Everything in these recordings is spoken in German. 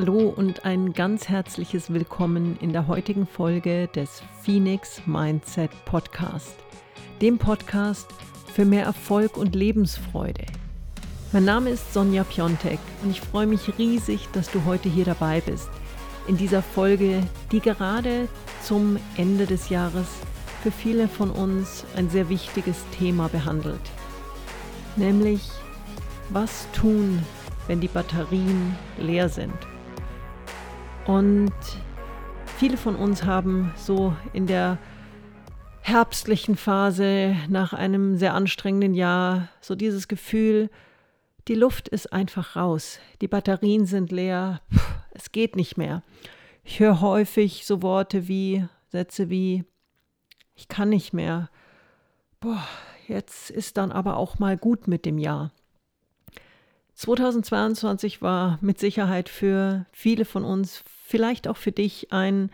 Hallo und ein ganz herzliches Willkommen in der heutigen Folge des Phoenix Mindset Podcast, dem Podcast für mehr Erfolg und Lebensfreude. Mein Name ist Sonja Piontek und ich freue mich riesig, dass du heute hier dabei bist. In dieser Folge, die gerade zum Ende des Jahres für viele von uns ein sehr wichtiges Thema behandelt. Nämlich, was tun, wenn die Batterien leer sind. Und viele von uns haben so in der herbstlichen Phase nach einem sehr anstrengenden Jahr so dieses Gefühl, die Luft ist einfach raus, die Batterien sind leer, es geht nicht mehr. Ich höre häufig so Worte wie, Sätze wie, ich kann nicht mehr. Boah, jetzt ist dann aber auch mal gut mit dem Jahr. 2022 war mit Sicherheit für viele von uns, vielleicht auch für dich, ein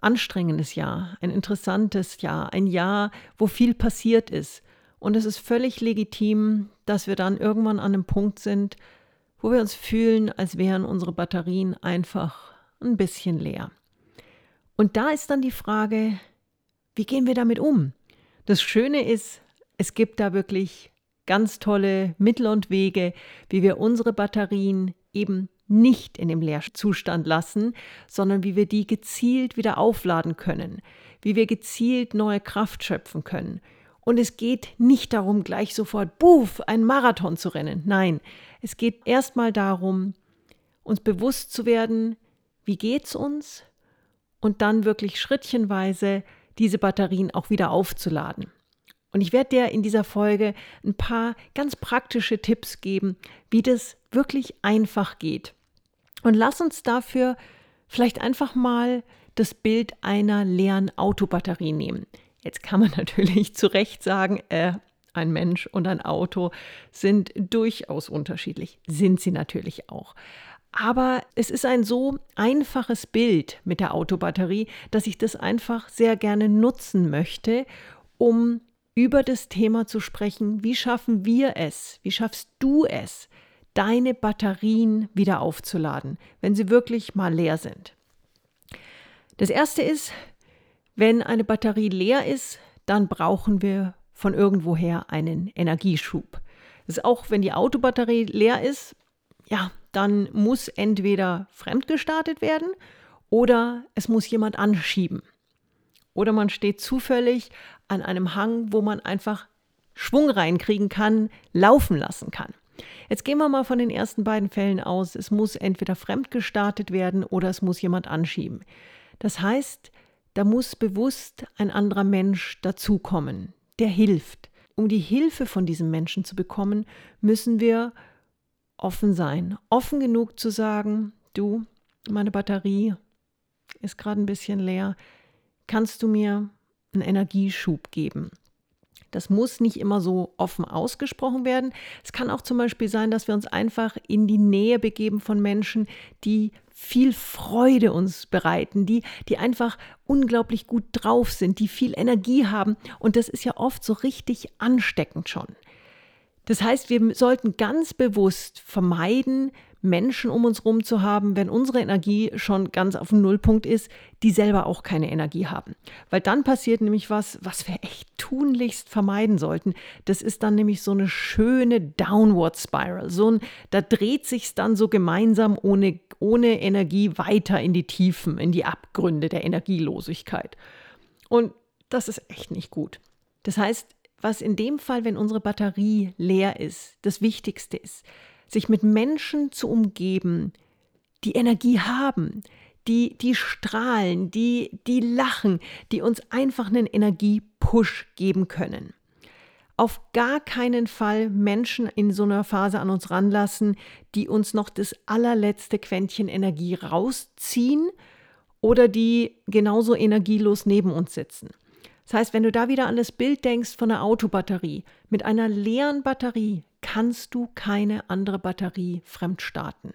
anstrengendes Jahr, ein interessantes Jahr, ein Jahr, wo viel passiert ist. Und es ist völlig legitim, dass wir dann irgendwann an einem Punkt sind, wo wir uns fühlen, als wären unsere Batterien einfach ein bisschen leer. Und da ist dann die Frage, wie gehen wir damit um? Das Schöne ist, es gibt da wirklich ganz tolle Mittel und Wege, wie wir unsere Batterien eben nicht in dem Leerzustand lassen, sondern wie wir die gezielt wieder aufladen können, wie wir gezielt neue Kraft schöpfen können. Und es geht nicht darum, gleich sofort, buff, einen Marathon zu rennen. Nein, es geht erstmal darum, uns bewusst zu werden, wie geht's uns? Und dann wirklich schrittchenweise diese Batterien auch wieder aufzuladen. Und ich werde dir in dieser Folge ein paar ganz praktische Tipps geben, wie das wirklich einfach geht. Und lass uns dafür vielleicht einfach mal das Bild einer leeren Autobatterie nehmen. Jetzt kann man natürlich zu Recht sagen, äh, ein Mensch und ein Auto sind durchaus unterschiedlich. Sind sie natürlich auch. Aber es ist ein so einfaches Bild mit der Autobatterie, dass ich das einfach sehr gerne nutzen möchte, um über das Thema zu sprechen, wie schaffen wir es, wie schaffst du es, deine Batterien wieder aufzuladen, wenn sie wirklich mal leer sind. Das Erste ist, wenn eine Batterie leer ist, dann brauchen wir von irgendwoher einen Energieschub. Das ist auch, wenn die Autobatterie leer ist, ja, dann muss entweder fremdgestartet werden oder es muss jemand anschieben. Oder man steht zufällig an einem Hang, wo man einfach Schwung reinkriegen kann, laufen lassen kann. Jetzt gehen wir mal von den ersten beiden Fällen aus. Es muss entweder fremd gestartet werden oder es muss jemand anschieben. Das heißt, da muss bewusst ein anderer Mensch dazukommen, der hilft. Um die Hilfe von diesem Menschen zu bekommen, müssen wir offen sein. Offen genug zu sagen, du, meine Batterie ist gerade ein bisschen leer kannst du mir einen Energieschub geben. Das muss nicht immer so offen ausgesprochen werden. Es kann auch zum Beispiel sein, dass wir uns einfach in die Nähe begeben von Menschen, die viel Freude uns bereiten, die, die einfach unglaublich gut drauf sind, die viel Energie haben. Und das ist ja oft so richtig ansteckend schon. Das heißt, wir sollten ganz bewusst vermeiden, Menschen um uns herum zu haben, wenn unsere Energie schon ganz auf dem Nullpunkt ist, die selber auch keine Energie haben. Weil dann passiert nämlich was, was wir echt tunlichst vermeiden sollten. Das ist dann nämlich so eine schöne Downward Spiral. So ein, da dreht sich dann so gemeinsam ohne, ohne Energie weiter in die Tiefen, in die Abgründe der Energielosigkeit. Und das ist echt nicht gut. Das heißt, was in dem Fall, wenn unsere Batterie leer ist, das Wichtigste ist, sich mit Menschen zu umgeben, die Energie haben, die, die strahlen, die, die lachen, die uns einfach einen Energiepush geben können. Auf gar keinen Fall Menschen in so einer Phase an uns ranlassen, die uns noch das allerletzte Quäntchen Energie rausziehen oder die genauso energielos neben uns sitzen. Das heißt, wenn du da wieder an das Bild denkst von einer Autobatterie, mit einer leeren Batterie kannst du keine andere Batterie fremd starten.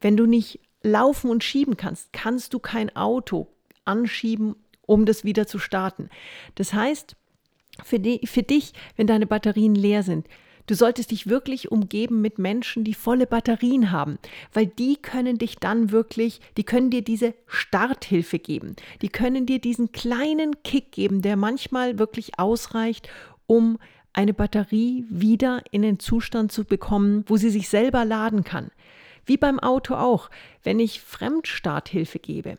Wenn du nicht laufen und schieben kannst, kannst du kein Auto anschieben, um das wieder zu starten. Das heißt, für, die, für dich, wenn deine Batterien leer sind, Du solltest dich wirklich umgeben mit Menschen, die volle Batterien haben, weil die können dich dann wirklich, die können dir diese Starthilfe geben. Die können dir diesen kleinen Kick geben, der manchmal wirklich ausreicht, um eine Batterie wieder in den Zustand zu bekommen, wo sie sich selber laden kann. Wie beim Auto auch, wenn ich Fremdstarthilfe gebe,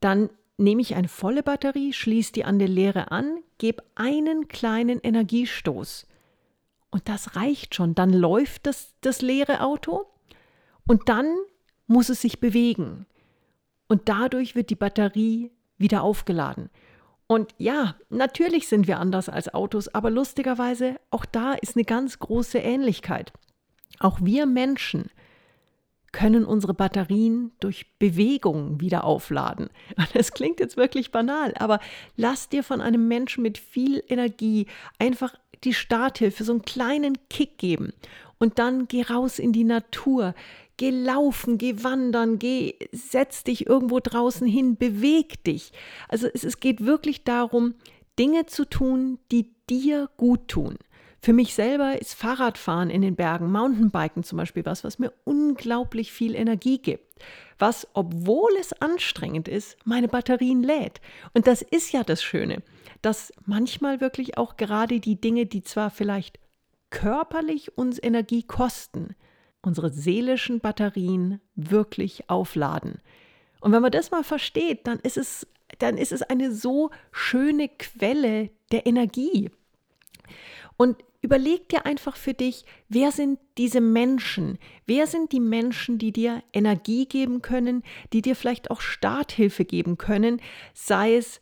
dann nehme ich eine volle Batterie, schließe die an der Leere an, gebe einen kleinen Energiestoß. Und das reicht schon. Dann läuft das, das leere Auto und dann muss es sich bewegen. Und dadurch wird die Batterie wieder aufgeladen. Und ja, natürlich sind wir anders als Autos, aber lustigerweise, auch da ist eine ganz große Ähnlichkeit. Auch wir Menschen können unsere Batterien durch Bewegung wieder aufladen. Das klingt jetzt wirklich banal, aber lass dir von einem Menschen mit viel Energie einfach die Starthilfe, so einen kleinen Kick geben. Und dann geh raus in die Natur, geh laufen, geh wandern, geh, setz dich irgendwo draußen hin, beweg dich. Also es, es geht wirklich darum, Dinge zu tun, die dir gut tun. Für mich selber ist Fahrradfahren in den Bergen, Mountainbiken zum Beispiel was, was mir unglaublich viel Energie gibt. Was, obwohl es anstrengend ist, meine Batterien lädt. Und das ist ja das Schöne, dass manchmal wirklich auch gerade die Dinge, die zwar vielleicht körperlich uns Energie kosten, unsere seelischen Batterien wirklich aufladen. Und wenn man das mal versteht, dann ist es, dann ist es eine so schöne Quelle der Energie. Und überleg dir einfach für dich, wer sind diese Menschen? Wer sind die Menschen, die dir Energie geben können, die dir vielleicht auch Starthilfe geben können, sei es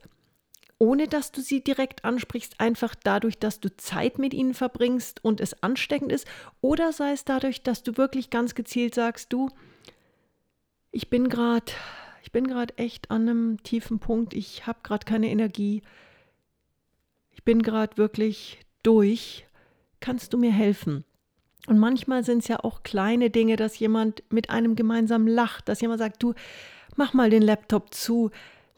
ohne dass du sie direkt ansprichst, einfach dadurch, dass du Zeit mit ihnen verbringst und es ansteckend ist, oder sei es dadurch, dass du wirklich ganz gezielt sagst, du, ich bin gerade, ich bin gerade echt an einem tiefen Punkt, ich habe gerade keine Energie, ich bin gerade wirklich durch, kannst du mir helfen? Und manchmal sind es ja auch kleine Dinge, dass jemand mit einem gemeinsam lacht, dass jemand sagt, du, mach mal den Laptop zu,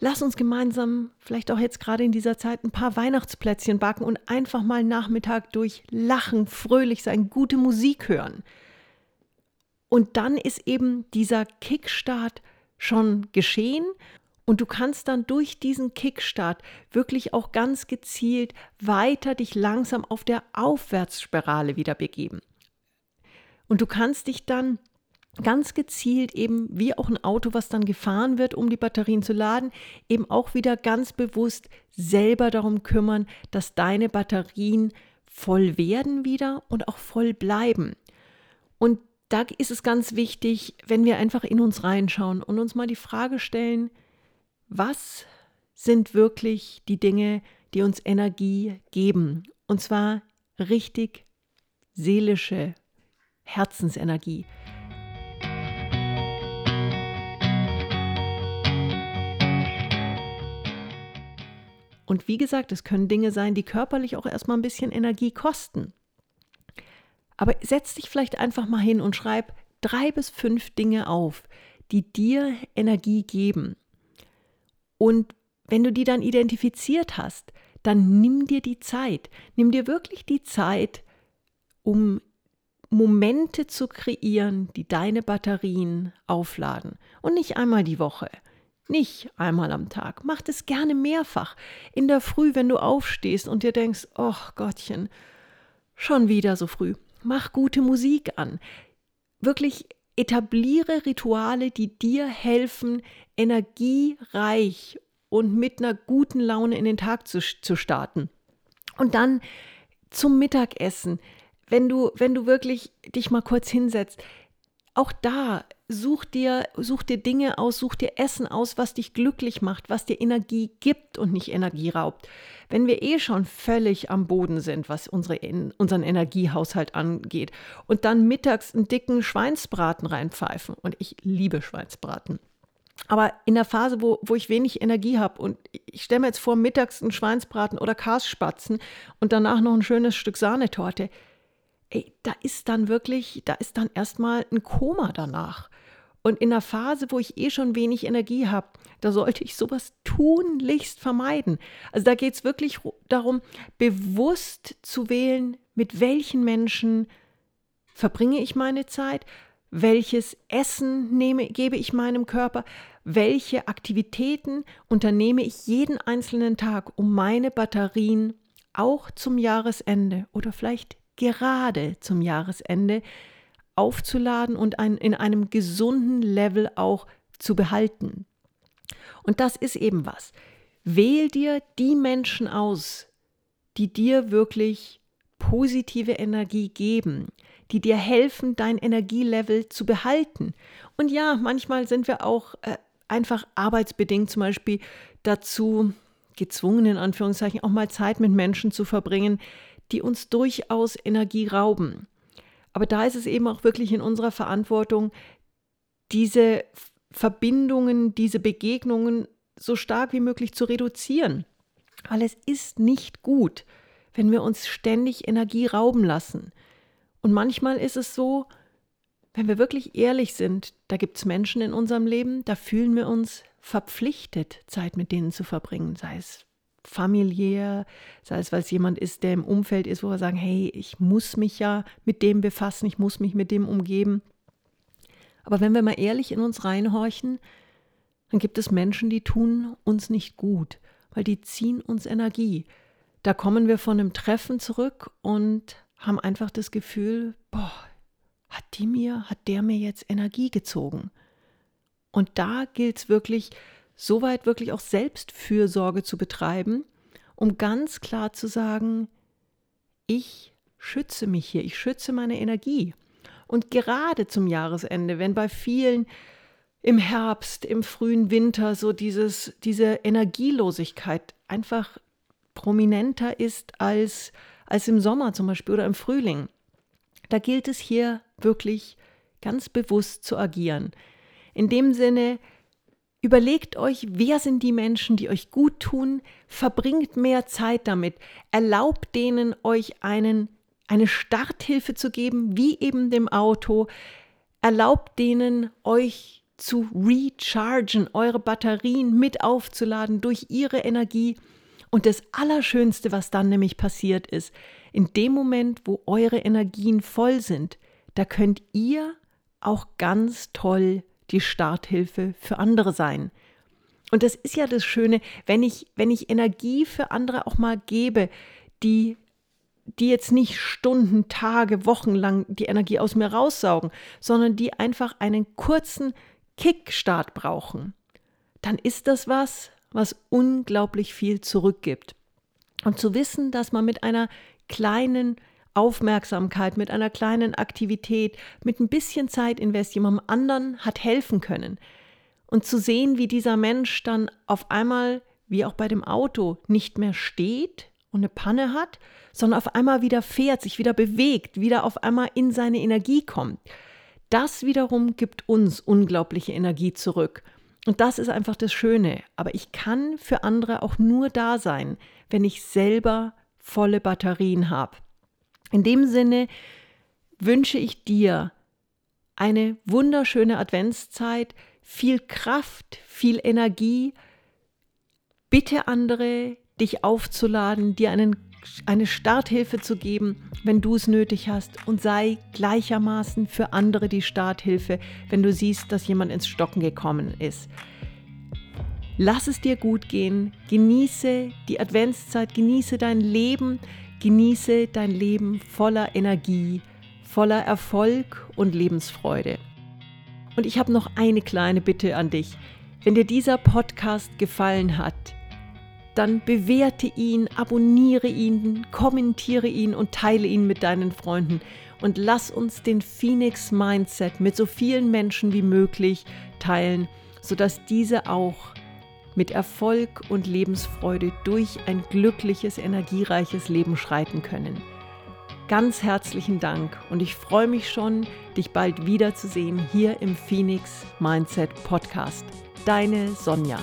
Lass uns gemeinsam, vielleicht auch jetzt gerade in dieser Zeit, ein paar Weihnachtsplätzchen backen und einfach mal Nachmittag durch lachen, fröhlich sein, gute Musik hören. Und dann ist eben dieser Kickstart schon geschehen und du kannst dann durch diesen Kickstart wirklich auch ganz gezielt weiter dich langsam auf der Aufwärtsspirale wieder begeben. Und du kannst dich dann ganz gezielt eben wie auch ein Auto, was dann gefahren wird, um die Batterien zu laden, eben auch wieder ganz bewusst selber darum kümmern, dass deine Batterien voll werden wieder und auch voll bleiben. Und da ist es ganz wichtig, wenn wir einfach in uns reinschauen und uns mal die Frage stellen, was sind wirklich die Dinge, die uns Energie geben? Und zwar richtig seelische Herzensenergie. Und wie gesagt, es können Dinge sein, die körperlich auch erstmal ein bisschen Energie kosten. Aber setz dich vielleicht einfach mal hin und schreib drei bis fünf Dinge auf, die dir Energie geben. Und wenn du die dann identifiziert hast, dann nimm dir die Zeit. Nimm dir wirklich die Zeit, um Momente zu kreieren, die deine Batterien aufladen. Und nicht einmal die Woche, nicht einmal am Tag. Mach das gerne mehrfach. In der Früh, wenn du aufstehst und dir denkst, oh Gottchen, schon wieder so früh. Mach gute Musik an. Wirklich etabliere Rituale, die dir helfen, energiereich und mit einer guten Laune in den Tag zu, zu starten. Und dann zum Mittagessen, wenn du, wenn du wirklich dich mal kurz hinsetzt, auch da such dir, such dir Dinge aus, such dir Essen aus, was dich glücklich macht, was dir Energie gibt und nicht Energie raubt. Wenn wir eh schon völlig am Boden sind, was unsere, unseren Energiehaushalt angeht, und dann mittags einen dicken Schweinsbraten reinpfeifen, und ich liebe Schweinsbraten. Aber in der Phase, wo, wo ich wenig Energie habe und ich stelle mir jetzt vor, mittags einen Schweinsbraten oder Karsspatzen und danach noch ein schönes Stück Sahnetorte, ey, da ist dann wirklich, da ist dann erstmal ein Koma danach. Und in einer Phase, wo ich eh schon wenig Energie habe, da sollte ich sowas tunlichst vermeiden. Also da geht es wirklich darum, bewusst zu wählen, mit welchen Menschen verbringe ich meine Zeit, welches Essen nehme, gebe ich meinem Körper, welche Aktivitäten unternehme ich jeden einzelnen Tag, um meine Batterien auch zum Jahresende oder vielleicht gerade zum Jahresende aufzuladen und ein, in einem gesunden Level auch zu behalten. Und das ist eben was. Wähl dir die Menschen aus, die dir wirklich positive Energie geben, die dir helfen, dein Energielevel zu behalten. Und ja, manchmal sind wir auch äh, einfach arbeitsbedingt zum Beispiel dazu gezwungen, in Anführungszeichen, auch mal Zeit mit Menschen zu verbringen, die uns durchaus Energie rauben. Aber da ist es eben auch wirklich in unserer Verantwortung, diese Verbindungen, diese Begegnungen so stark wie möglich zu reduzieren. Weil es ist nicht gut, wenn wir uns ständig Energie rauben lassen. Und manchmal ist es so, wenn wir wirklich ehrlich sind, da gibt es Menschen in unserem Leben, da fühlen wir uns verpflichtet, Zeit mit denen zu verbringen, sei es familiär, sei es, weil es jemand ist, der im Umfeld ist, wo wir sagen, hey, ich muss mich ja mit dem befassen, ich muss mich mit dem umgeben. Aber wenn wir mal ehrlich in uns reinhorchen, dann gibt es Menschen, die tun uns nicht gut, weil die ziehen uns Energie. Da kommen wir von einem Treffen zurück und haben einfach das Gefühl, boah, hat die mir, hat der mir jetzt Energie gezogen? Und da gilt es wirklich, soweit wirklich auch Selbstfürsorge zu betreiben, um ganz klar zu sagen, ich schütze mich hier, ich schütze meine Energie. Und gerade zum Jahresende, wenn bei vielen im Herbst, im frühen Winter so dieses, diese Energielosigkeit einfach prominenter ist als, als im Sommer zum Beispiel oder im Frühling, da gilt es hier wirklich ganz bewusst zu agieren. In dem Sinne, überlegt euch, wer sind die Menschen, die euch gut tun, verbringt mehr Zeit damit, erlaubt denen euch einen, eine Starthilfe zu geben, wie eben dem Auto, erlaubt denen euch zu rechargen, eure Batterien mit aufzuladen durch ihre Energie. Und das Allerschönste, was dann nämlich passiert ist, in dem Moment, wo eure Energien voll sind, da könnt ihr auch ganz toll die Starthilfe für andere sein. Und das ist ja das Schöne, wenn ich, wenn ich Energie für andere auch mal gebe, die, die jetzt nicht Stunden, Tage, Wochen lang die Energie aus mir raussaugen, sondern die einfach einen kurzen Kickstart brauchen, dann ist das was, was unglaublich viel zurückgibt. Und zu wissen, dass man mit einer kleinen Aufmerksamkeit, mit einer kleinen Aktivität, mit ein bisschen Zeit invest jemandem anderen hat helfen können. Und zu sehen, wie dieser Mensch dann auf einmal, wie auch bei dem Auto, nicht mehr steht und eine Panne hat, sondern auf einmal wieder fährt, sich wieder bewegt, wieder auf einmal in seine Energie kommt. Das wiederum gibt uns unglaubliche Energie zurück. Und das ist einfach das Schöne. Aber ich kann für andere auch nur da sein, wenn ich selber volle Batterien habe. In dem Sinne wünsche ich dir eine wunderschöne Adventszeit, viel Kraft, viel Energie. Bitte andere, dich aufzuladen, dir einen, eine Starthilfe zu geben, wenn du es nötig hast und sei gleichermaßen für andere die Starthilfe, wenn du siehst, dass jemand ins Stocken gekommen ist. Lass es dir gut gehen, genieße die Adventszeit, genieße dein Leben, Genieße dein Leben voller Energie, voller Erfolg und Lebensfreude. Und ich habe noch eine kleine Bitte an dich. Wenn dir dieser Podcast gefallen hat, dann bewerte ihn, abonniere ihn, kommentiere ihn und teile ihn mit deinen Freunden. Und lass uns den Phoenix Mindset mit so vielen Menschen wie möglich teilen, sodass diese auch mit Erfolg und Lebensfreude durch ein glückliches, energiereiches Leben schreiten können. Ganz herzlichen Dank und ich freue mich schon, dich bald wiederzusehen hier im Phoenix Mindset Podcast. Deine Sonja.